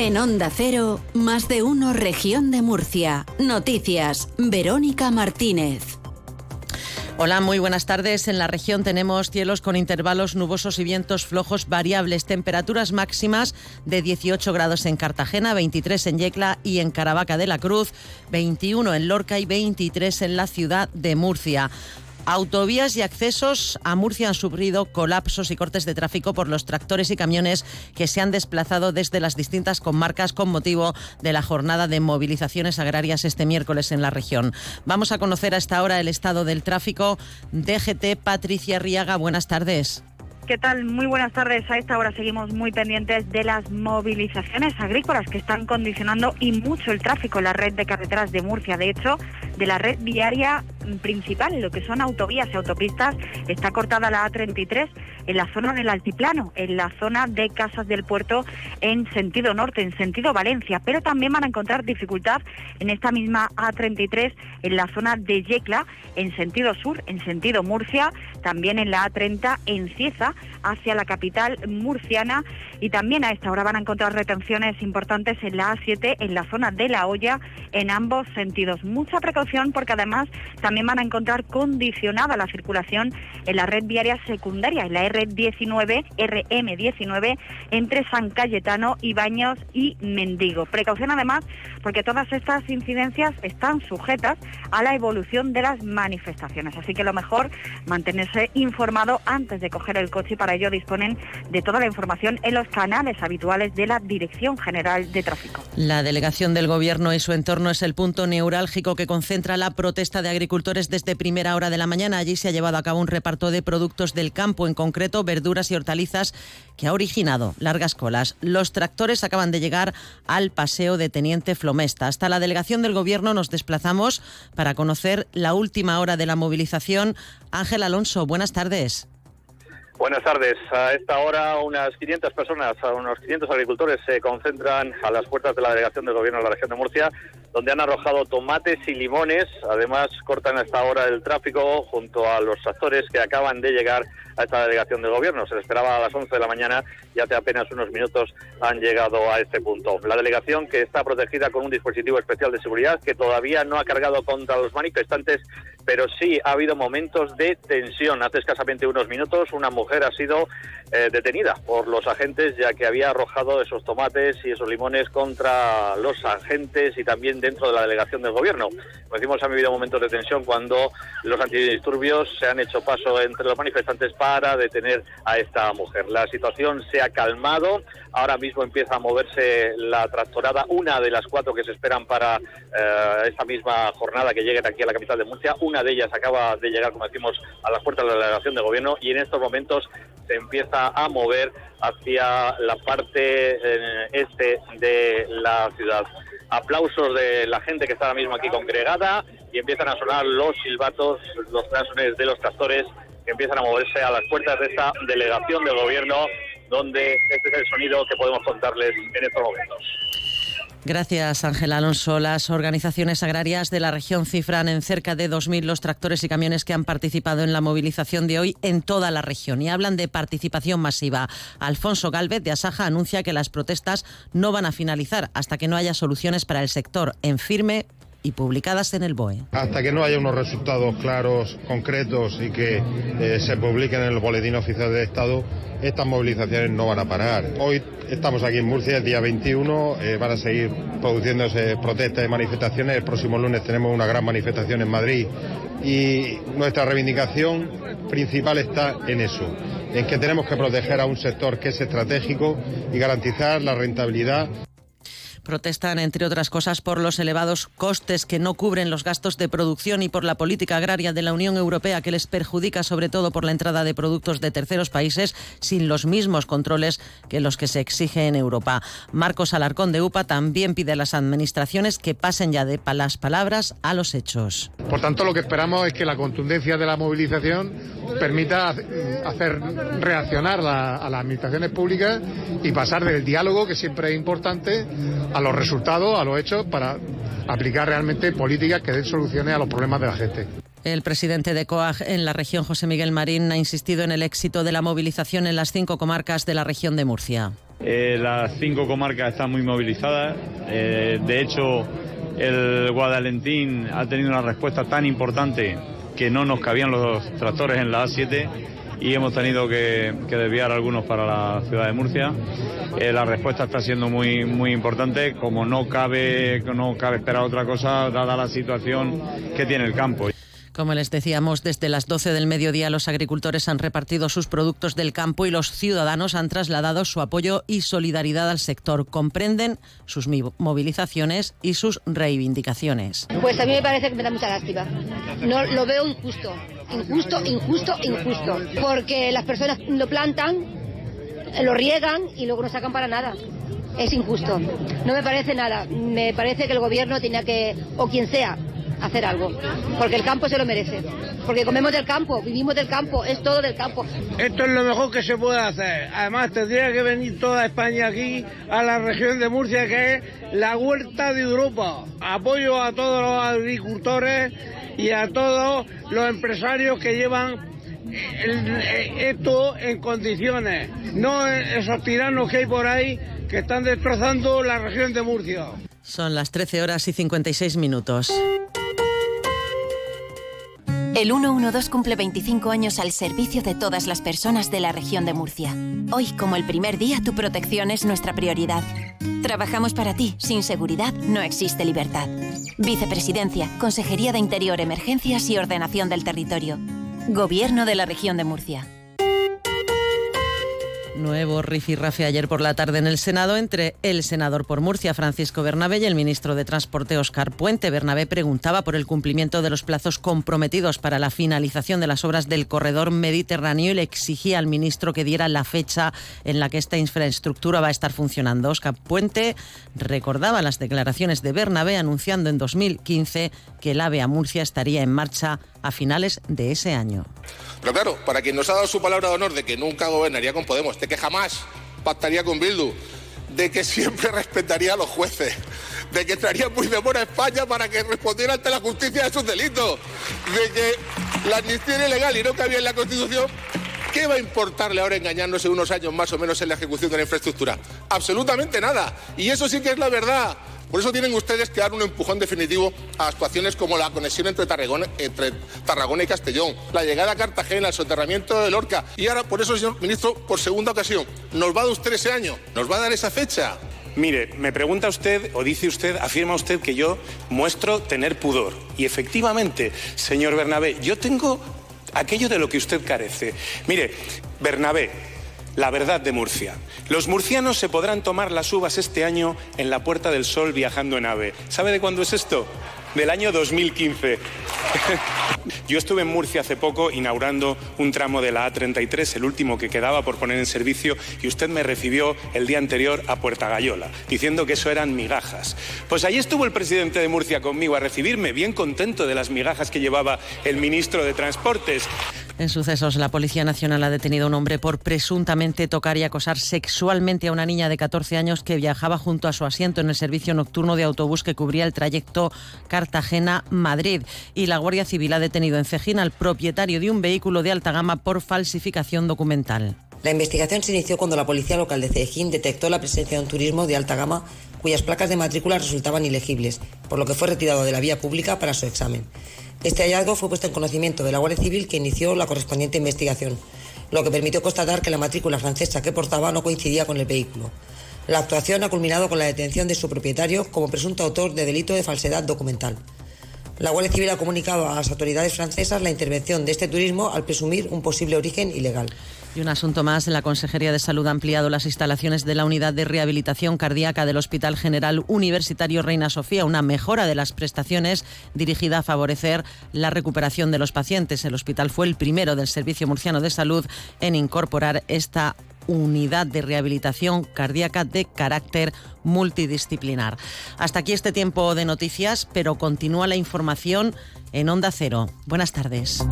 En Onda Cero, más de uno región de Murcia. Noticias, Verónica Martínez. Hola, muy buenas tardes. En la región tenemos cielos con intervalos nubosos y vientos flojos variables, temperaturas máximas de 18 grados en Cartagena, 23 en Yecla y en Caravaca de la Cruz, 21 en Lorca y 23 en la ciudad de Murcia. Autovías y accesos a Murcia han sufrido colapsos y cortes de tráfico por los tractores y camiones que se han desplazado desde las distintas comarcas con motivo de la jornada de movilizaciones agrarias este miércoles en la región. Vamos a conocer a esta hora el estado del tráfico. DGT Patricia Riaga, buenas tardes. ¿Qué tal? Muy buenas tardes. A esta hora seguimos muy pendientes de las movilizaciones agrícolas que están condicionando y mucho el tráfico en la red de carreteras de Murcia. De hecho, de la red viaria principal, lo que son autovías y autopistas, está cortada la A33 en la zona del altiplano, en la zona de Casas del Puerto en sentido norte, en sentido Valencia, pero también van a encontrar dificultad en esta misma A33 en la zona de Yecla, en sentido sur, en sentido Murcia, también en la A30 en Cieza, hacia la capital murciana y también a esta hora van a encontrar retenciones importantes en la A7 en la zona de La Hoya en ambos sentidos. Mucha precaución porque además también van a encontrar condicionada la circulación en la red viaria secundaria, en la R19, RM19 entre San Cayetano, Baños y Mendigo. Precaución además porque todas estas incidencias están sujetas a la evolución de las manifestaciones, así que lo mejor mantenerse informado antes de coger el coche y para ello disponen de toda la información en los canales habituales de la Dirección General de Tráfico. La delegación del Gobierno y su entorno es el punto neurálgico que concentra la protesta de desde primera hora de la mañana. Allí se ha llevado a cabo un reparto de productos del campo, en concreto verduras y hortalizas, que ha originado largas colas. Los tractores acaban de llegar al paseo de Teniente Flomesta. Hasta la delegación del Gobierno nos desplazamos para conocer la última hora de la movilización. Ángel Alonso, buenas tardes. Buenas tardes. A esta hora unas 500 personas, unos 500 agricultores se concentran a las puertas de la delegación del gobierno de la región de Murcia, donde han arrojado tomates y limones. Además, cortan a esta hora el tráfico junto a los actores que acaban de llegar a esta delegación del gobierno. Se les esperaba a las 11 de la mañana y hace apenas unos minutos han llegado a este punto. La delegación que está protegida con un dispositivo especial de seguridad que todavía no ha cargado contra los manifestantes, pero sí ha habido momentos de tensión. Hace escasamente unos minutos una mujer ha sido eh, detenida por los agentes ya que había arrojado esos tomates y esos limones contra los agentes y también dentro de la delegación del gobierno. Como decimos, han habido momentos de tensión cuando los antidisturbios se han hecho paso entre los manifestantes para detener a esta mujer. La situación se ha calmado, ahora mismo empieza a moverse la tractorada, una de las cuatro que se esperan para eh, esta misma jornada que lleguen aquí a la capital de Murcia. Una de ellas acaba de llegar, como decimos, a las puertas de la delegación de gobierno y en estos momentos se empieza a mover hacia la parte eh, este de la ciudad. Aplausos de la gente que está ahora mismo aquí congregada y empiezan a sonar los silbatos, los clasones de los tractores que empiezan a moverse a las puertas de esta delegación del gobierno, donde este es el sonido que podemos contarles en estos momentos. Gracias, Ángel Alonso. Las organizaciones agrarias de la región cifran en cerca de 2.000 los tractores y camiones que han participado en la movilización de hoy en toda la región y hablan de participación masiva. Alfonso Galvez de Asaja anuncia que las protestas no van a finalizar hasta que no haya soluciones para el sector en firme y publicadas en el BOE. Hasta que no haya unos resultados claros, concretos y que eh, se publiquen en el Boletín Oficial de Estado, estas movilizaciones no van a parar. Hoy estamos aquí en Murcia, el día 21, eh, van a seguir produciéndose protestas y manifestaciones. El próximo lunes tenemos una gran manifestación en Madrid y nuestra reivindicación principal está en eso, en que tenemos que proteger a un sector que es estratégico y garantizar la rentabilidad Protestan, entre otras cosas, por los elevados costes que no cubren los gastos de producción y por la política agraria de la Unión Europea que les perjudica sobre todo por la entrada de productos de terceros países sin los mismos controles que los que se exige en Europa. Marcos Alarcón de UPA también pide a las administraciones que pasen ya de las palabras a los hechos. Por tanto, lo que esperamos es que la contundencia de la movilización permita hacer reaccionar a las administraciones públicas y pasar del diálogo, que siempre es importante, a los resultados, a los hechos, para aplicar realmente políticas que den soluciones a los problemas de la gente. El presidente de COAG en la región, José Miguel Marín, ha insistido en el éxito de la movilización en las cinco comarcas de la región de Murcia. Eh, las cinco comarcas están muy movilizadas. Eh, de hecho, el Guadalentín ha tenido una respuesta tan importante que no nos cabían los tractores en la A7 y hemos tenido que, desviar algunos para la ciudad de Murcia. Eh, la respuesta está siendo muy, muy importante, como no cabe, no cabe esperar otra cosa, dada la situación que tiene el campo. Como les decíamos, desde las 12 del mediodía los agricultores han repartido sus productos del campo y los ciudadanos han trasladado su apoyo y solidaridad al sector. Comprenden sus movilizaciones y sus reivindicaciones. Pues a mí me parece que me da mucha lástima. No lo veo injusto, injusto, injusto, injusto, porque las personas lo plantan, lo riegan y luego no sacan para nada es injusto. No me parece nada. Me parece que el gobierno tenía que, o quien sea, hacer algo, porque el campo se lo merece, porque comemos del campo, vivimos del campo, es todo del campo. Esto es lo mejor que se puede hacer. Además, tendría que venir toda España aquí, a la región de Murcia, que es la huerta de Europa. Apoyo a todos los agricultores y a todos los empresarios que llevan esto en condiciones, no esos tiranos que hay por ahí que están destrozando la región de Murcia. Son las 13 horas y 56 minutos. El 112 cumple 25 años al servicio de todas las personas de la región de Murcia. Hoy, como el primer día, tu protección es nuestra prioridad. Trabajamos para ti. Sin seguridad no existe libertad. Vicepresidencia, Consejería de Interior, Emergencias y Ordenación del Territorio. Gobierno de la región de Murcia. Nuevo rifirrafe ayer por la tarde en el Senado entre el senador por Murcia, Francisco Bernabé, y el ministro de Transporte, Óscar Puente. Bernabé preguntaba por el cumplimiento de los plazos comprometidos para la finalización de las obras del corredor mediterráneo y le exigía al ministro que diera la fecha en la que esta infraestructura va a estar funcionando. Óscar Puente recordaba las declaraciones de Bernabé anunciando en 2015 que el AVE Murcia estaría en marcha a finales de ese año. Pero claro, para quien nos ha dado su palabra de honor de que nunca gobernaría con Podemos, de que jamás pactaría con Bildu, de que siempre respetaría a los jueces, de que traería muy de buena España para que respondiera ante la justicia de sus delitos, de que la amnistía era ilegal y no cabía en la Constitución, ¿Qué va a importarle ahora engañándose unos años más o menos en la ejecución de la infraestructura? Absolutamente nada. Y eso sí que es la verdad. Por eso tienen ustedes que dar un empujón definitivo a actuaciones como la conexión entre Tarragona, y Castellón, la llegada a Cartagena, el soterramiento de Lorca. Y ahora, por eso, señor ministro, por segunda ocasión, ¿nos va a dar usted ese año? ¿Nos va a dar esa fecha? Mire, me pregunta usted o dice usted, afirma usted que yo muestro tener pudor. Y efectivamente, señor Bernabé, yo tengo aquello de lo que usted carece. Mire, Bernabé, la verdad de Murcia. Los murcianos se podrán tomar las uvas este año en la Puerta del Sol viajando en AVE. ¿Sabe de cuándo es esto? Del año 2015. Yo estuve en Murcia hace poco inaugurando un tramo de la A33, el último que quedaba por poner en servicio, y usted me recibió el día anterior a Puerta Gallola, diciendo que eso eran migajas. Pues ahí estuvo el presidente de Murcia conmigo a recibirme, bien contento de las migajas que llevaba el ministro de Transportes. En sucesos, la Policía Nacional ha detenido a un hombre por presuntamente tocar y acosar sexualmente a una niña de 14 años que viajaba junto a su asiento en el servicio nocturno de autobús que cubría el trayecto Cartagena-Madrid. Y la Guardia Civil ha detenido en Cejín al propietario de un vehículo de alta gama por falsificación documental. La investigación se inició cuando la policía local de Cejín detectó la presencia de un turismo de alta gama cuyas placas de matrícula resultaban ilegibles, por lo que fue retirado de la vía pública para su examen. Este hallazgo fue puesto en conocimiento de la Guardia Civil que inició la correspondiente investigación, lo que permitió constatar que la matrícula francesa que portaba no coincidía con el vehículo. La actuación ha culminado con la detención de su propietario como presunto autor de delito de falsedad documental. La Guardia Civil ha comunicado a las autoridades francesas la intervención de este turismo al presumir un posible origen ilegal. Y un asunto más, la Consejería de Salud ha ampliado las instalaciones de la unidad de rehabilitación cardíaca del Hospital General Universitario Reina Sofía, una mejora de las prestaciones dirigida a favorecer la recuperación de los pacientes. El hospital fue el primero del Servicio Murciano de Salud en incorporar esta unidad de rehabilitación cardíaca de carácter multidisciplinar. Hasta aquí este tiempo de noticias, pero continúa la información en Onda Cero. Buenas tardes.